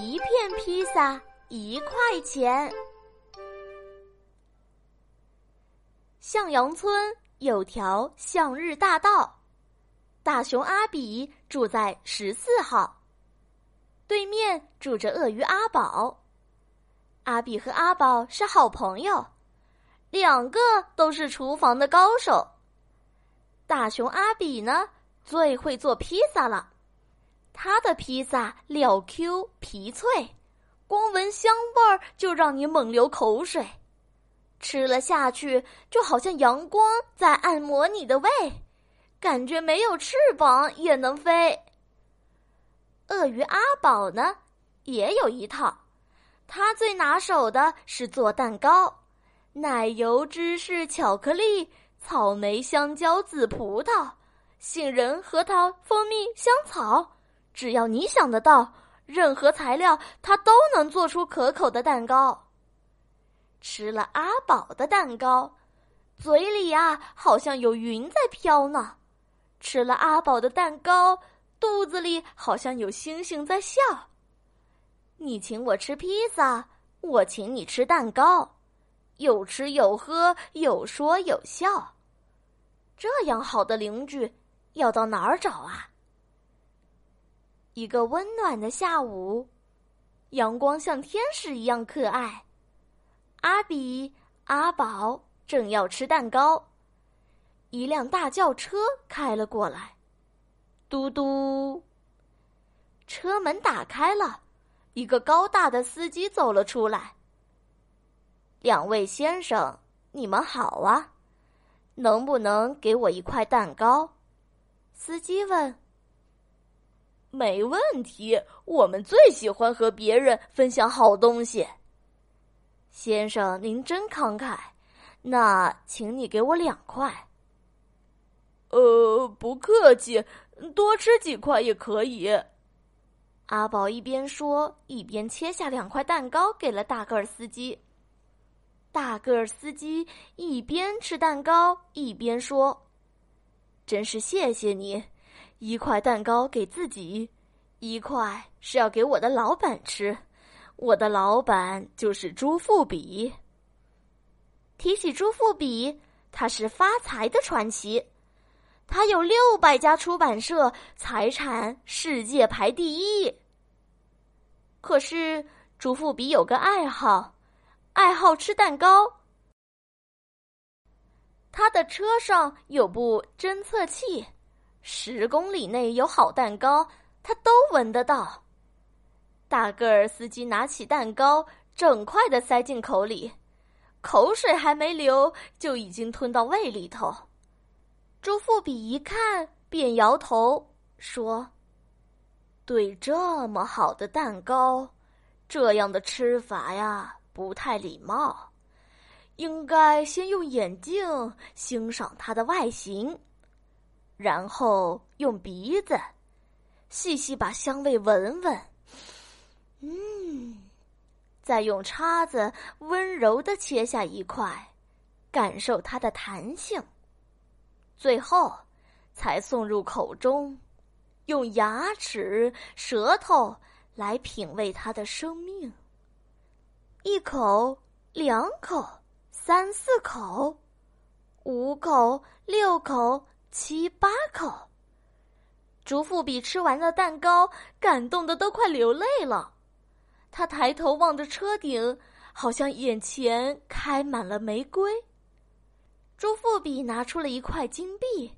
一片披萨一块钱。向阳村有条向日大道，大熊阿比住在十四号，对面住着鳄鱼阿宝。阿比和阿宝是好朋友，两个都是厨房的高手。大熊阿比呢，最会做披萨了。他的披萨料 Q 皮脆，光闻香味儿就让你猛流口水，吃了下去就好像阳光在按摩你的胃，感觉没有翅膀也能飞。鳄鱼阿宝呢，也有一套，他最拿手的是做蛋糕，奶油、芝士、巧克力。草莓、香蕉、紫葡萄、杏仁、核桃、蜂蜜、香草，只要你想得到，任何材料，它都能做出可口的蛋糕。吃了阿宝的蛋糕，嘴里啊好像有云在飘呢；吃了阿宝的蛋糕，肚子里好像有星星在笑。你请我吃披萨，我请你吃蛋糕。有吃有喝，有说有笑。这样好的邻居，要到哪儿找啊？一个温暖的下午，阳光像天使一样可爱。阿比、阿宝正要吃蛋糕，一辆大轿车开了过来，嘟嘟。车门打开了，一个高大的司机走了出来。两位先生，你们好啊！能不能给我一块蛋糕？司机问。没问题，我们最喜欢和别人分享好东西。先生，您真慷慨，那请你给我两块。呃，不客气，多吃几块也可以。阿宝一边说，一边切下两块蛋糕给了大个儿司机。大个儿司机一边吃蛋糕一边说：“真是谢谢你，一块蛋糕给自己，一块是要给我的老板吃。我的老板就是朱富比。提起朱富比，他是发财的传奇，他有六百家出版社，财产世界排第一。可是朱富比有个爱好。”爱好吃蛋糕，他的车上有部侦测器，十公里内有好蛋糕，他都闻得到。大个儿司机拿起蛋糕，整块的塞进口里，口水还没流，就已经吞到胃里头。朱富比一看，便摇头说：“对这么好的蛋糕，这样的吃法呀。”不太礼貌，应该先用眼镜欣赏它的外形，然后用鼻子细细把香味闻闻，嗯，再用叉子温柔的切下一块，感受它的弹性，最后才送入口中，用牙齿、舌头来品味它的生命。一口，两口，三四口，五口，六口，七八口。朱富比吃完了蛋糕，感动的都快流泪了。他抬头望着车顶，好像眼前开满了玫瑰。朱富比拿出了一块金币，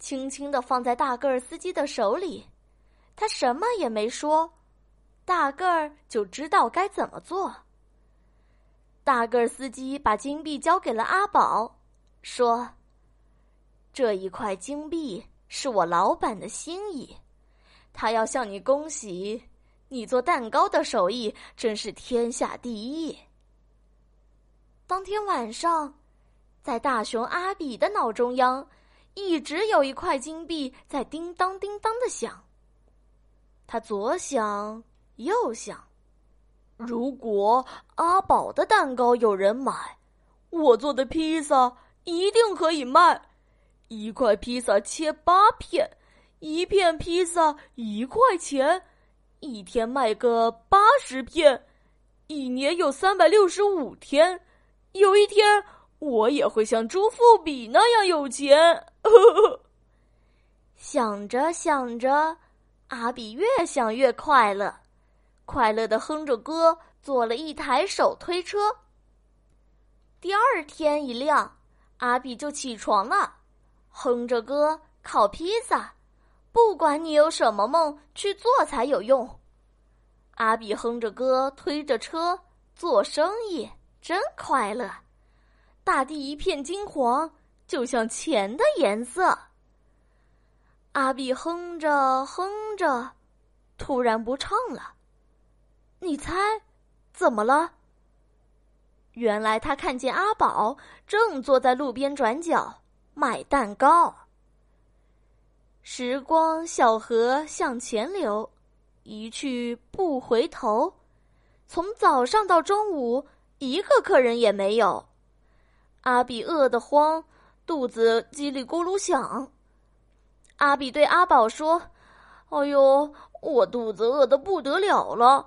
轻轻的放在大个儿司机的手里。他什么也没说，大个儿就知道该怎么做。大个儿司机把金币交给了阿宝，说：“这一块金币是我老板的心意，他要向你恭喜，你做蛋糕的手艺真是天下第一。”当天晚上，在大熊阿比的脑中央，一直有一块金币在叮当叮当的响。他左想右想。如果阿宝的蛋糕有人买，我做的披萨一定可以卖。一块披萨切八片，一片披萨一块钱，一天卖个八十片，一年有三百六十五天，有一天我也会像朱富比那样有钱。想着想着，阿比越想越快乐，快乐的哼着歌，做了一台手推车。第二天一亮，阿比就起床了，哼着歌烤披萨。不管你有什么梦，去做才有用。阿比哼着歌，推着车做生意，真快乐。大地一片金黄，就像钱的颜色。阿比哼着哼着，突然不唱了。你猜，怎么了？原来他看见阿宝正坐在路边转角卖蛋糕。时光小河向前流，一去不回头。从早上到中午，一个客人也没有。阿比饿得慌，肚子叽里咕噜响。阿比对阿宝说：“哎呦，我肚子饿得不得了了，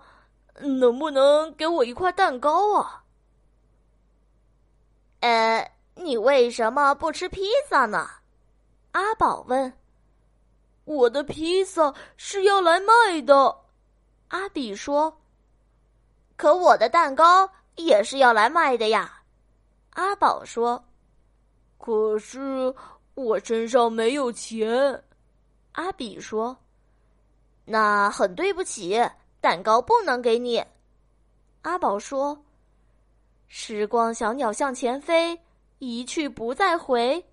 能不能给我一块蛋糕啊？”呃，你为什么不吃披萨呢？阿宝问。我的披萨是要来卖的，阿比说。可我的蛋糕也是要来卖的呀，阿宝说。可是我身上没有钱，阿比说。那很对不起，蛋糕不能给你，阿宝说。时光小鸟向前飞，一去不再回。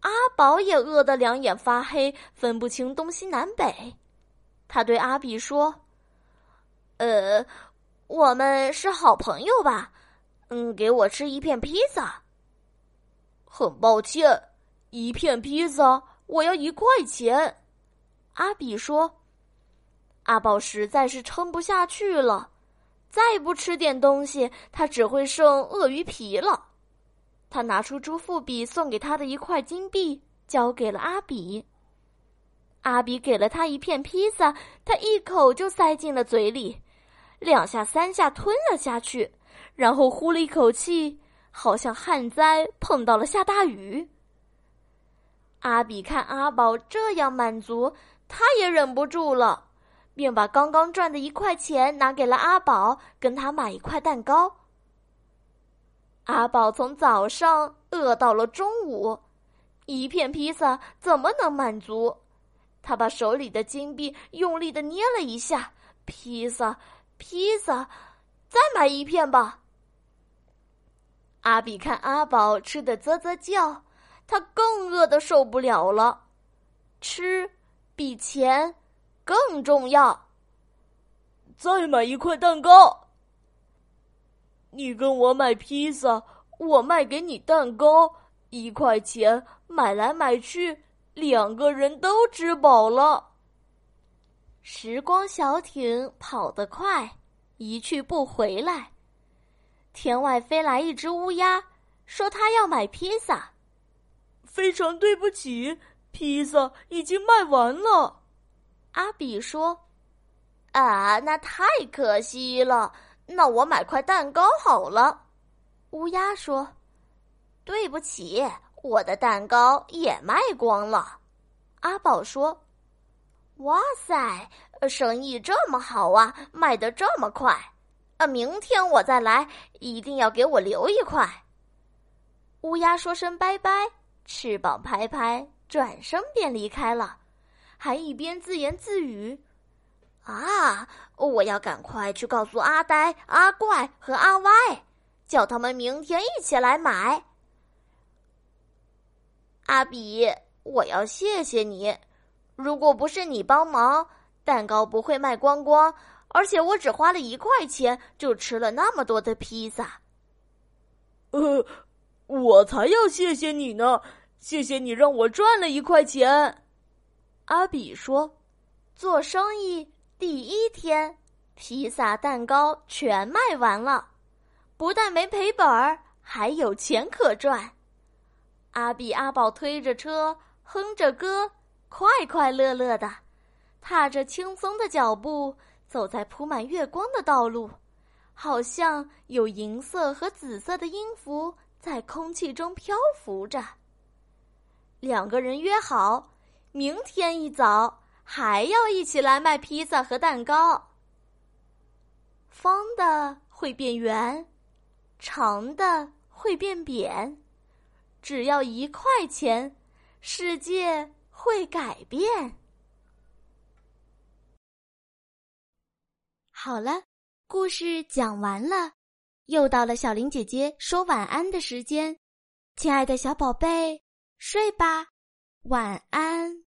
阿宝也饿得两眼发黑，分不清东西南北。他对阿比说：“呃，我们是好朋友吧？嗯，给我吃一片披萨。”很抱歉，一片披萨我要一块钱。阿比说：“阿宝实在是撑不下去了，再不吃点东西，他只会剩鳄鱼皮了。”他拿出朱富比送给他的一块金币，交给了阿比。阿比给了他一片披萨，他一口就塞进了嘴里，两下三下吞了下去，然后呼了一口气，好像旱灾碰到了下大雨。阿比看阿宝这样满足，他也忍不住了，便把刚刚赚的一块钱拿给了阿宝，跟他买一块蛋糕。阿宝从早上饿到了中午，一片披萨怎么能满足？他把手里的金币用力的捏了一下，披萨，披萨，再买一片吧。阿比看阿宝吃的啧啧叫，他更饿的受不了了。吃比钱更重要。再买一块蛋糕。你跟我买披萨，我卖给你蛋糕，一块钱买来买去，两个人都吃饱了。时光小艇跑得快，一去不回来。天外飞来一只乌鸦，说他要买披萨。非常对不起，披萨已经卖完了。阿比说：“啊，那太可惜了。”那我买块蛋糕好了，乌鸦说：“对不起，我的蛋糕也卖光了。”阿宝说：“哇塞，生意这么好啊，卖得这么快！啊，明天我再来，一定要给我留一块。”乌鸦说声拜拜，翅膀拍拍，转身便离开了，还一边自言自语。啊！我要赶快去告诉阿呆、阿怪和阿歪，叫他们明天一起来买。阿比，我要谢谢你，如果不是你帮忙，蛋糕不会卖光光，而且我只花了一块钱就吃了那么多的披萨。呃，我才要谢谢你呢！谢谢你让我赚了一块钱。阿比说：“做生意。”第一天，披萨、蛋糕全卖完了，不但没赔本儿，还有钱可赚。阿比、阿宝推着车，哼着歌，快快乐乐的，踏着轻松的脚步，走在铺满月光的道路，好像有银色和紫色的音符在空气中漂浮着。两个人约好，明天一早还要一起来卖披萨和蛋糕。方的会变圆，长的会变扁，只要一块钱，世界会改变。好了，故事讲完了，又到了小林姐姐说晚安的时间，亲爱的小宝贝。睡吧，晚安。